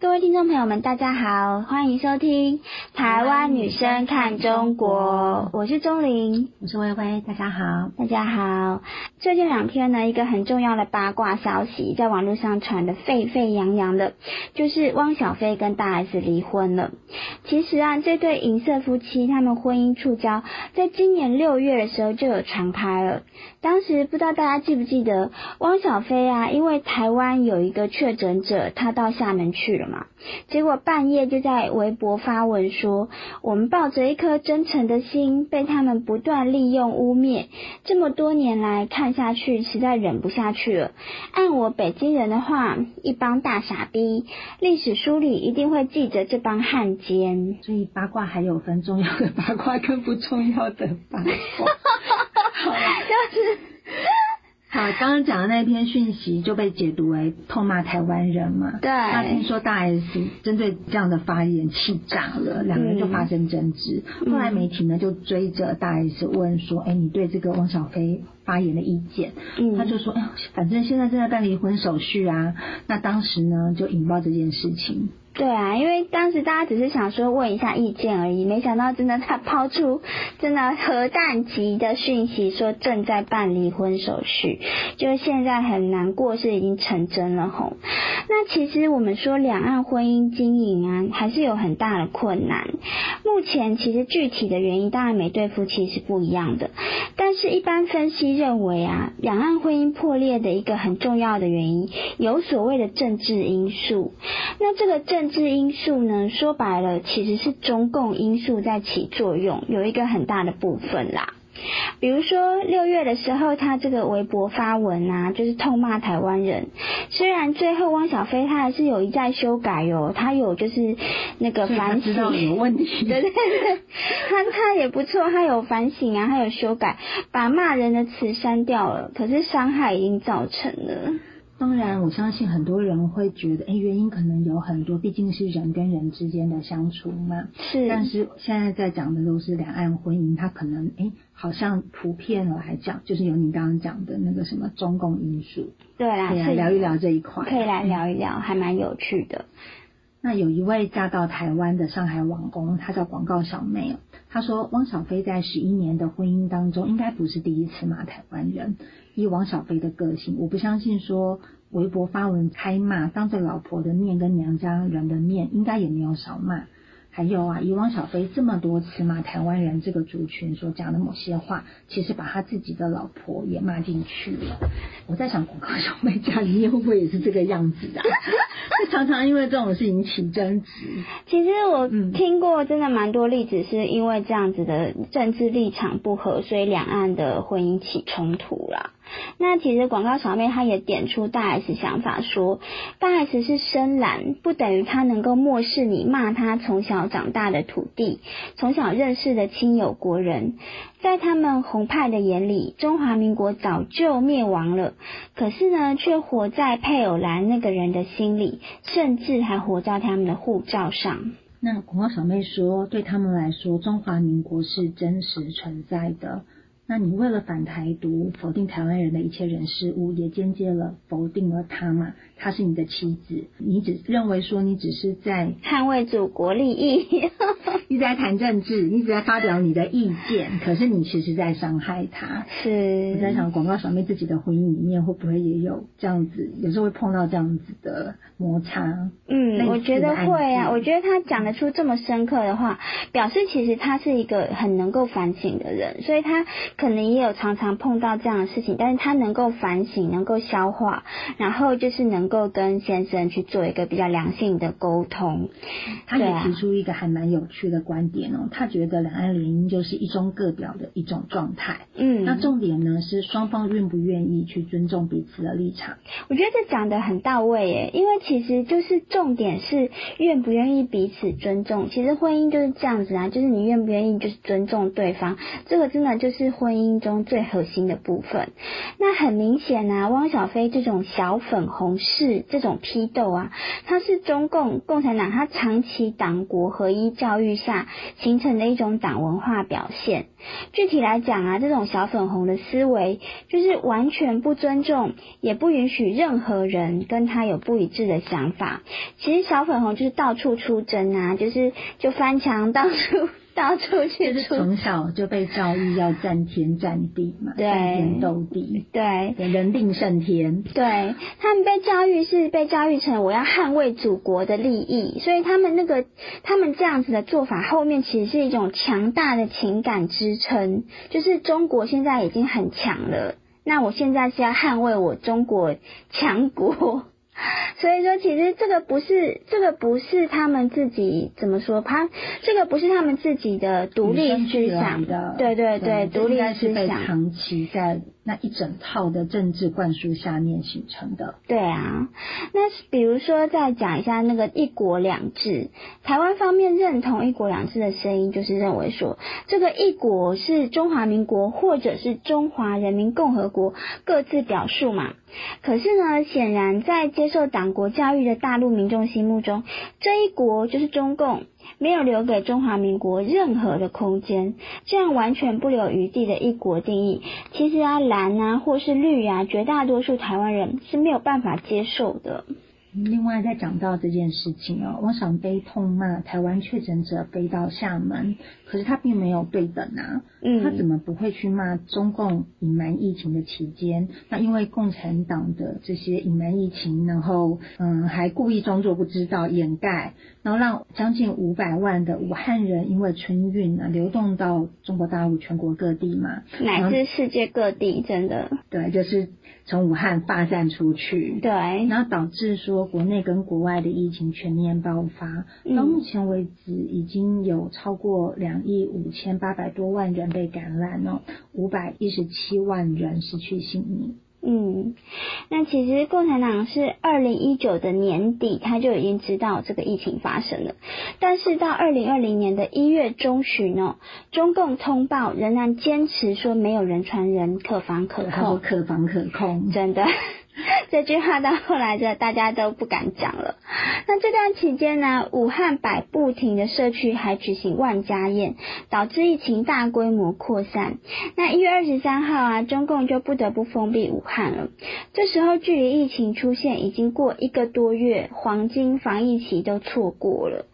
各位听众朋友们，大家好，欢迎收听《台湾女生看中国》，我是钟玲，我是薇薇，大家好，大家好。最近两天呢，一个很重要的八卦消息在网络上传的沸沸扬扬的，就是汪小菲跟大 S 离婚了。其实啊，这对银色夫妻他们婚姻触礁，在今年六月的时候就有传开了。当时不知道大家记不记得，汪小菲啊，因为台湾有一个确诊者，他到厦门去了。结果半夜就在微博发文说，我们抱着一颗真诚的心，被他们不断利用污蔑，这么多年来看下去，实在忍不下去了。按我北京人的话，一帮大傻逼，历史书里一定会记着这帮汉奸。所以八卦还有分重要的八卦跟不重要的八卦。好，就是。好，刚刚讲的那篇讯息就被解读为痛骂台湾人嘛？对。那听说大 S 针对这样的发言气炸了，两个人就发生争执。后来媒体呢就追着大 S 问说：“哎，你对这个汪小菲发言的意见？”嗯。他就说：“哎，反正现在正在办离婚手续啊。”那当时呢就引爆这件事情。对啊，因为当时大家只是想说问一下意见而已，没想到真的他抛出真的核弹级的讯息，说正在办离婚手续，就是现在很难过是已经成真了吼。那其实我们说两岸婚姻经营啊，还是有很大的困难。目前其实具体的原因，当然每对夫妻是不一样的，但是一般分析认为啊，两岸婚姻破裂的一个很重要的原因，有所谓的政治因素。那这个政政治因素呢，说白了其实是中共因素在起作用，有一个很大的部分啦。比如说六月的时候，他这个微博发文啊，就是痛骂台湾人。虽然最后汪小菲他还是有一再修改哦，他有就是那个反省，有问题，对对对，他他也不错，他有反省啊，他有修改，把骂人的词删掉了，可是伤害已经造成了。当然，我相信很多人会觉得，哎，原因可能有很多，毕竟是人跟人之间的相处嘛。是。但是现在在讲的都是两岸婚姻，它可能，哎，好像普遍来讲，就是有你刚刚讲的那个什么中共因素。对啊。可以来聊一聊这一块。可以来聊一聊，还蛮有趣的。那有一位嫁到台湾的上海网工，她叫广告小妹，她说汪小菲在十一年的婚姻当中，应该不是第一次骂台湾人。以汪小菲的个性，我不相信说微博发文开骂，当着老婆的面跟娘家人的面，应该也没有少骂。还有啊，以汪小菲这么多次骂台湾人这个族群所讲的某些话，其实把他自己的老婆也骂进去了。我在想，广告小妹家里面会不会也是这个样子啊？常常因为这种事情起争执。其实我听过真的蛮多例子，是因为这样子的政治立场不合，所以两岸的婚姻起冲突啦。那其实广告小妹她也点出大 S 想法，说大 S 是深蓝，不等于她能够漠视你骂她从小长大的土地，从小认识的亲友国人，在他们红派的眼里，中华民国早就灭亡了，可是呢，却活在配偶兰那个人的心里，甚至还活在他们的护照上。那广告小妹说，对他们来说，中华民国是真实存在的。那你为了反台独，否定台湾人的一切人事物，也间接了否定了他嘛？他是你的妻子，你只认为说你只是在捍卫祖国利益，一直在谈政治，一直在发表你的意见，可是你其实在伤害他。是我在想，广告小妹自己的婚姻里面会不会也有这样子？有时候会碰到这样子的摩擦。嗯，我觉得会啊。我觉得他讲得出这么深刻的话，表示其实他是一个很能够反省的人，所以他。可能也有常常碰到这样的事情，但是他能够反省，能够消化，然后就是能够跟先生去做一个比较良性的沟通。他也提出一个还蛮有趣的观点哦，他觉得两岸联姻就是一中各表的一种状态。嗯，那重点呢是双方愿不愿意去尊重彼此的立场。我觉得这讲的很到位耶，因为其实就是重点是愿不愿意彼此尊重。其实婚姻就是这样子啊，就是你愿不愿意就是尊重对方，这个真的就是婚。婚姻中最核心的部分。那很明显啊，汪小菲这种小粉红式这种批斗啊，它是中共共产党他长期党国合一教育下形成的一种党文化表现。具体来讲啊，这种小粉红的思维就是完全不尊重，也不允许任何人跟他有不一致的想法。其实小粉红就是到处出征啊，就是就翻墙 到处。到处去，就是从小就被教育要占天占地嘛，占天斗地，对，人定胜天。对他们被教育是被教育成我要捍卫祖国的利益，所以他们那个他们这样子的做法后面其实是一种强大的情感支撑，就是中国现在已经很强了，那我现在是要捍卫我中国强国。所以说，其实这个不是这个不是他们自己怎么说？他这个不是他们自己的独立思想的，对对对，独立思想长期在。那一整套的政治灌输下面形成的。对啊，那比如说再讲一下那个一国两制，台湾方面认同一国两制的声音，就是认为说这个一国是中华民国或者是中华人民共和国各自表述嘛。可是呢，显然在接受党国教育的大陆民众心目中，这一国就是中共。没有留给中华民国任何的空间，这样完全不留余地的一国定义，其实啊蓝啊或是绿啊，绝大多数台湾人是没有办法接受的。另外，再讲到这件事情哦，汪小菲痛骂台湾确诊者飞到厦门，可是他并没有对等啊，嗯，他怎么不会去骂中共隐瞒疫情的期间？那因为共产党的这些隐瞒疫情，然后嗯，还故意装作不知道掩盖，然后让将近五百万的武汉人因为春运啊流动到中国大陆全国各地嘛，乃至世界各地，真的对，就是从武汉发散出去，对，然后导致说。国内跟国外的疫情全面爆发，到目前为止已经有超过两亿五千八百多万人被感染了，五百一十七万人失去性命。嗯，那其实共产党是二零一九的年底他就已经知道这个疫情发生了，但是到二零二零年的一月中旬哦，中共通报仍然坚持说没有人传人，可防可控，可防可控，真的。这句话到后来就大家都不敢讲了。那这段期间呢，武汉百步亭的社区还举行万家宴，导致疫情大规模扩散。那一月二十三号啊，中共就不得不封闭武汉了。这时候距离疫情出现已经过一个多月，黄金防疫期都错过了。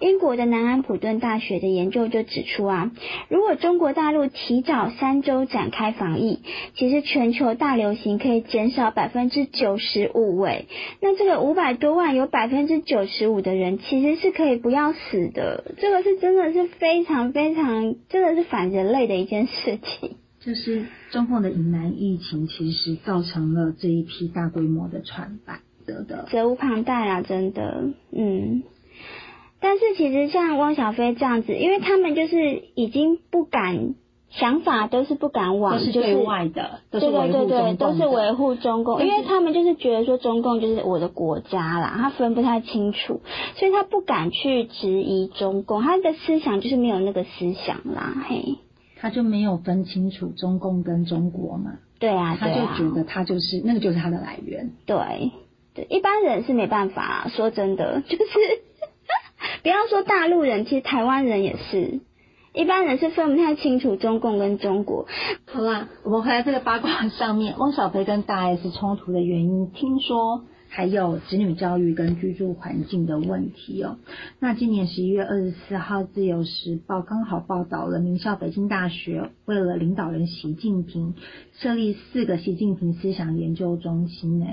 英国的南安普顿大学的研究就指出啊，如果中国大陆提早三周展开防疫，其实全球大流行可以减少百分之。九十五位，那这个五百多万有百分之九十五的人其实是可以不要死的，这个是真的是非常非常真的是反人类的一件事情。就是中共的隐瞒疫情，其实造成了这一批大规模的传染的的，责无旁贷啊，真的，嗯。但是其实像汪小菲这样子，因为他们就是已经不敢。想法都是不敢往，都是对外的，对对对对，都是维护中共，因为他们就是觉得说中共就是我的国家啦，他分不太清楚，所以他不敢去质疑中共，他的思想就是没有那个思想啦，嘿，他就没有分清楚中共跟中国嘛，对啊，他就觉得他就是那个就是他的来源，对对，一般人是没办法，说真的，就是。不要说大陆人，其实台湾人也是。一般人是分不太清楚中共跟中国。好啦，我们回来这个八卦上面，汪小菲跟大 S 冲突的原因，听说还有子女教育跟居住环境的问题哦。那今年十一月二十四号，《自由时报》刚好报道了名校北京大学为了领导人习近平设立四个习近平思想研究中心呢。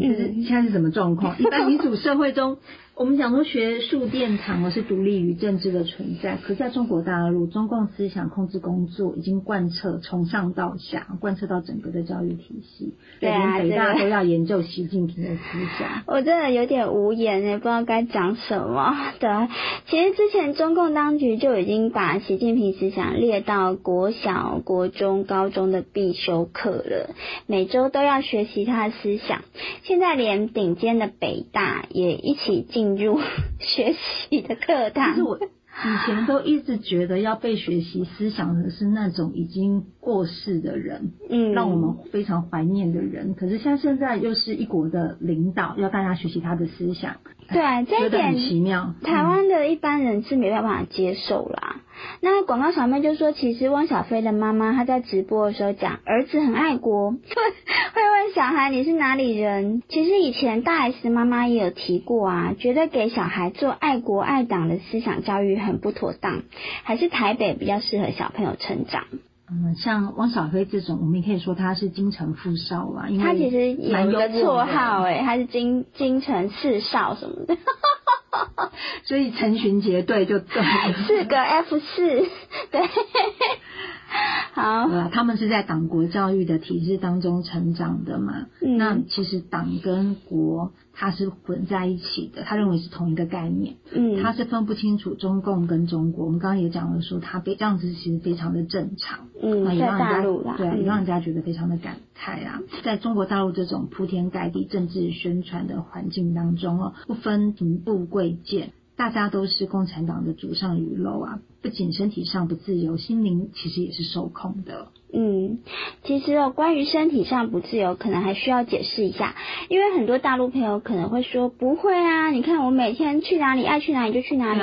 就是现在是什么状况？一般民主社会中。我们讲说学术殿堂是独立于政治的存在，可在中国大陆，中共思想控制工作已经贯彻从上到下，贯彻到整个的教育体系，连北大都要研究习近平的思想。我真的有点无言也不知道该讲什么。对，其实之前中共当局就已经把习近平思想列到国小、国中、高中的必修课了，每周都要学习他的思想。现在连顶尖的北大也一起进。进入学习的课堂，是我以前都一直觉得要被学习思想的是那种已经过世的人，嗯，让我们非常怀念的人。可是像现在又是一国的领导，要大家学习他的思想，对，这一点奇妙。台湾的一般人是没办法接受啦。那广告小妹就说，其实汪小菲的妈妈她在直播的时候讲，儿子很爱国，会问小孩你是哪里人。其实以前大 S 妈妈也有提过啊，觉得给小孩做爱国爱党的思想教育很不妥当，还是台北比较适合小朋友成长。嗯，像汪小菲这种，我们也可以说他是京城富少啦，因为他其实有一个绰号哎，他是京京城四少什么的。所以成群结队就对，四个 F 四对，好，他们是在党国教育的体制当中成长的嘛。那其实党跟国它是混在一起的，他认为是同一个概念。嗯，他是分不清楚中共跟中国。我们刚刚也讲了，说他这样子其实非常的正常。嗯，在大陆对，也让人家觉得非常的感慨啊。在中国大陆这种铺天盖地政治宣传的环境当中哦，不分贫富贵贱。大家都是共产党的祖上鱼肉啊！不仅身体上不自由，心灵其实也是受控的。嗯，其实哦，关于身体上不自由，可能还需要解释一下，因为很多大陆朋友可能会说，不会啊，你看我每天去哪里爱去哪里就去哪里。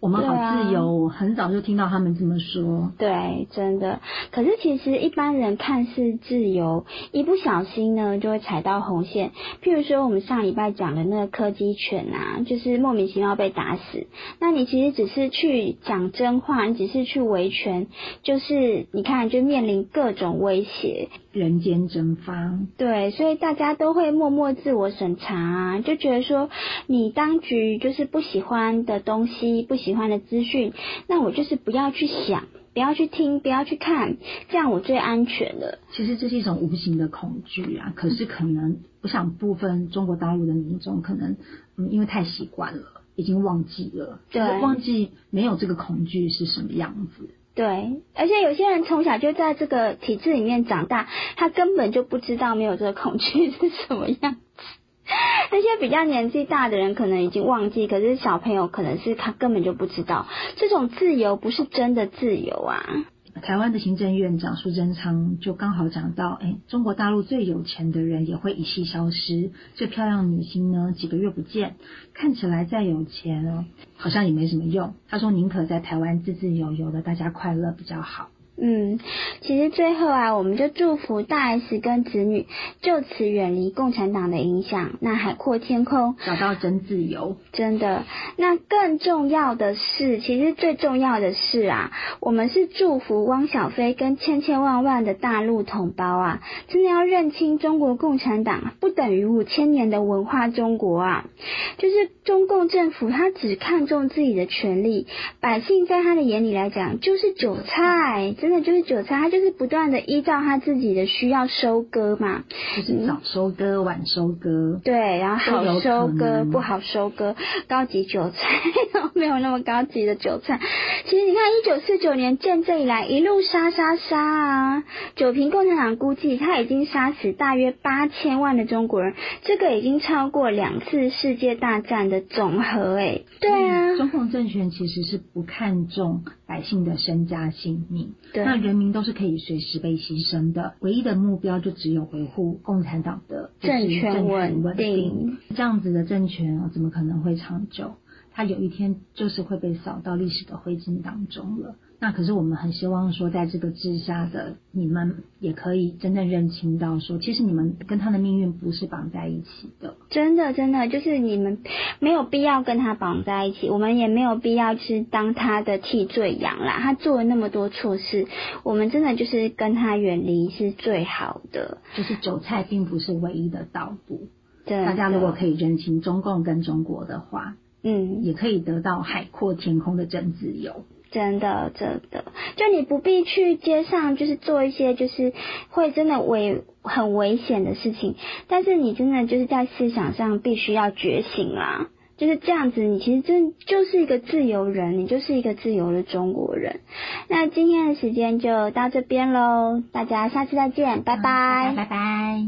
我们好自由，我很早就听到他们这么说。对，真的。可是其实一般人看似自由，一不小心呢就会踩到红线。譬如说我们上礼拜讲的那个柯基犬啊，就是莫名其妙被打死。那你其实只是去讲真话，你只是去维权，就是你看就面临各种威胁。人间蒸发。对，所以大家都会默默自我审查，啊就觉得说你当局就是不喜欢的东西，不喜欢的资讯，那我就是不要去想，不要去听，不要去看，这样我最安全了。其实这是一种无形的恐惧啊，可是可能我想部分中国大陆的民众可能嗯因为太习惯了，已经忘记了，对，忘记没有这个恐惧是什么样子。对，而且有些人从小就在这个体制里面长大，他根本就不知道没有这个恐惧是什么样子。那些比较年纪大的人可能已经忘记，可是小朋友可能是他根本就不知道，这种自由不是真的自由啊。台湾的行政院长苏贞昌就刚好讲到，哎，中国大陆最有钱的人也会一夕消失，最漂亮女星呢几个月不见，看起来再有钱哦，好像也没什么用。他说宁可在台湾自自由由的，大家快乐比较好。嗯，其实最后啊，我们就祝福大 S 跟子女就此远离共产党的影响，那海阔天空，找到真自由。真的，那更重要的是，其实最重要的是啊，我们是祝福汪小菲跟千千万万的大陆同胞啊，真的要认清中国共产党不等于五千年的文化中国啊，就是中共政府他只看重自己的权利，百姓在他的眼里来讲就是韭菜。真的就是韭菜，他就是不断的依照他自己的需要收割嘛，就是早收割晚收割，对，然后好收割不好收割，高级韭菜 没有那么高级的韭菜。其实你看，一九四九年建政以来一路杀杀杀啊，九平共产党估计他已经杀死大约八千万的中国人，这个已经超过两次世界大战的总和哎。对啊，中共政权其实是不看重百姓的身家性命。那人民都是可以随时被牺牲的，唯一的目标就只有维护共产党的政权稳定。这样子的政权怎么可能会长久？它有一天就是会被扫到历史的灰烬当中了。那可是我们很希望说，在这个治下的你们也可以真正认清到，说其实你们跟他的命运不是绑在一起的。真的，真的就是你们没有必要跟他绑在一起，我们也没有必要去当他的替罪羊啦。他做了那么多错事，我们真的就是跟他远离是最好的。就是韭菜并不是唯一的道路。对，大家如果可以认清中共跟中国的话，嗯，也可以得到海阔天空的真自由。真的，真的，就你不必去街上，就是做一些就是会真的危很危险的事情，但是你真的就是在思想上必须要觉醒啦，就是这样子，你其实真就是一个自由人，你就是一个自由的中国人。那今天的时间就到这边喽，大家下次再见，拜拜，拜拜。